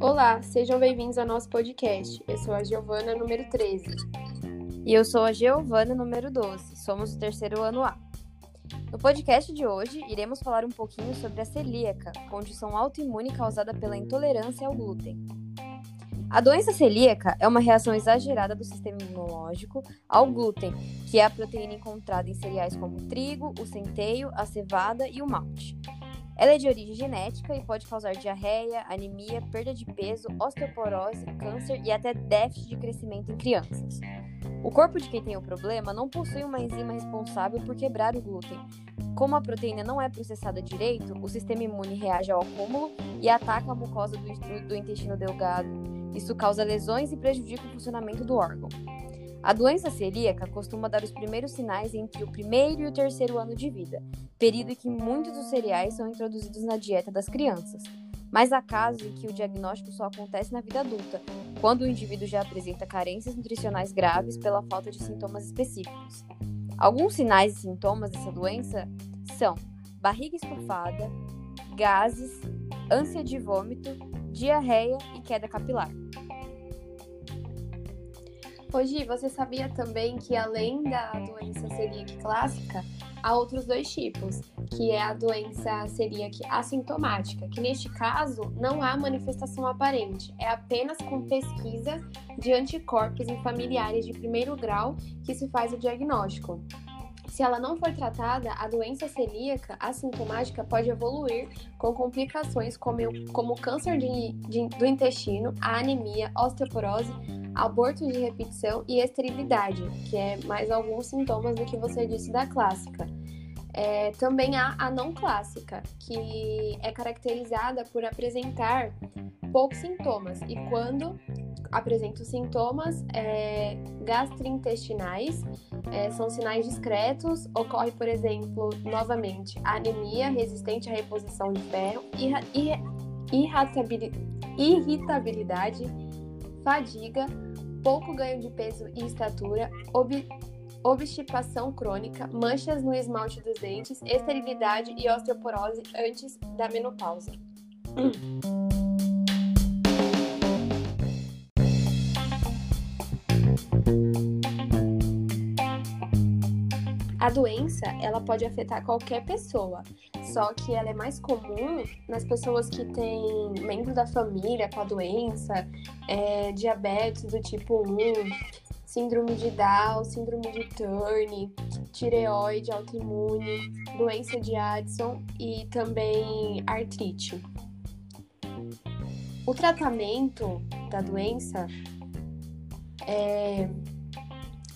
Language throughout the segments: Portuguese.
Olá, sejam bem-vindos ao nosso podcast. Eu sou a Giovana, número 13. E eu sou a Giovana, número 12. Somos o terceiro ano A. No podcast de hoje, iremos falar um pouquinho sobre a celíaca, condição autoimune causada pela intolerância ao glúten. A doença celíaca é uma reação exagerada do sistema imunológico ao glúten, que é a proteína encontrada em cereais como o trigo, o centeio, a cevada e o malte. Ela é de origem genética e pode causar diarreia, anemia, perda de peso, osteoporose, câncer e até déficit de crescimento em crianças. O corpo de quem tem o problema não possui uma enzima responsável por quebrar o glúten. Como a proteína não é processada direito, o sistema imune reage ao acúmulo e ataca a mucosa do, do intestino delgado. Isso causa lesões e prejudica o funcionamento do órgão. A doença celíaca costuma dar os primeiros sinais entre o primeiro e o terceiro ano de vida, período em que muitos dos cereais são introduzidos na dieta das crianças. Mas há casos em que o diagnóstico só acontece na vida adulta, quando o indivíduo já apresenta carências nutricionais graves pela falta de sintomas específicos. Alguns sinais e sintomas dessa doença são barriga estufada, gases, ânsia de vômito, diarreia e queda capilar. Hoje, você sabia também que além da doença celíaca clássica, há outros dois tipos, que é a doença celíaca assintomática, que neste caso não há manifestação aparente, é apenas com pesquisa de anticorpos em familiares de primeiro grau que se faz o diagnóstico. Se ela não for tratada, a doença celíaca assintomática pode evoluir com complicações como, como câncer de, de, do intestino, a anemia, osteoporose, aborto de repetição e esterilidade, que é mais alguns sintomas do que você disse da clássica. É, também há a não clássica, que é caracterizada por apresentar poucos sintomas e quando apresenta os sintomas é, gastrointestinais, é, são sinais discretos, ocorre, por exemplo, novamente, anemia resistente à reposição de ferro, irritabilidade, fadiga, pouco ganho de peso e estatura, ob obstipação crônica, manchas no esmalte dos dentes, esterilidade e osteoporose antes da menopausa. A doença, ela pode afetar qualquer pessoa, só que ela é mais comum nas pessoas que têm membro da família com a doença, é, diabetes do tipo 1, síndrome de Down, síndrome de Turner, tireoide autoimune, doença de Addison e também artrite. O tratamento da doença é,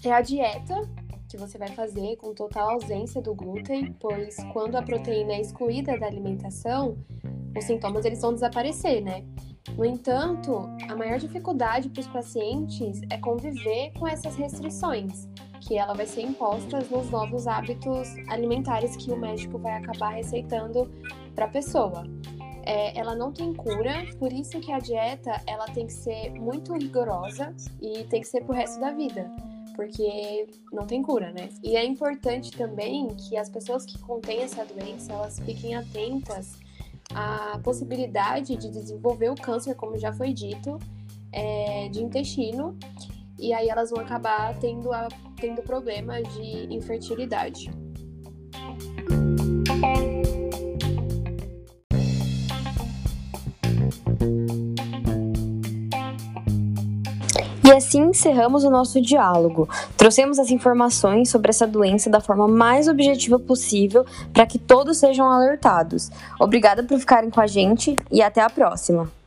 é a dieta que você vai fazer com total ausência do glúten, pois quando a proteína é excluída da alimentação, os sintomas eles vão desaparecer, né? No entanto, a maior dificuldade para os pacientes é conviver com essas restrições, que ela vai ser imposta nos novos hábitos alimentares que o médico vai acabar receitando para a pessoa. É, ela não tem cura, por isso que a dieta ela tem que ser muito rigorosa e tem que ser pro resto da vida porque não tem cura, né? E é importante também que as pessoas que contêm essa doença, elas fiquem atentas à possibilidade de desenvolver o câncer, como já foi dito, é, de intestino, e aí elas vão acabar tendo, a, tendo problema de infertilidade. E assim encerramos o nosso diálogo. Trouxemos as informações sobre essa doença da forma mais objetiva possível para que todos sejam alertados. Obrigada por ficarem com a gente e até a próxima!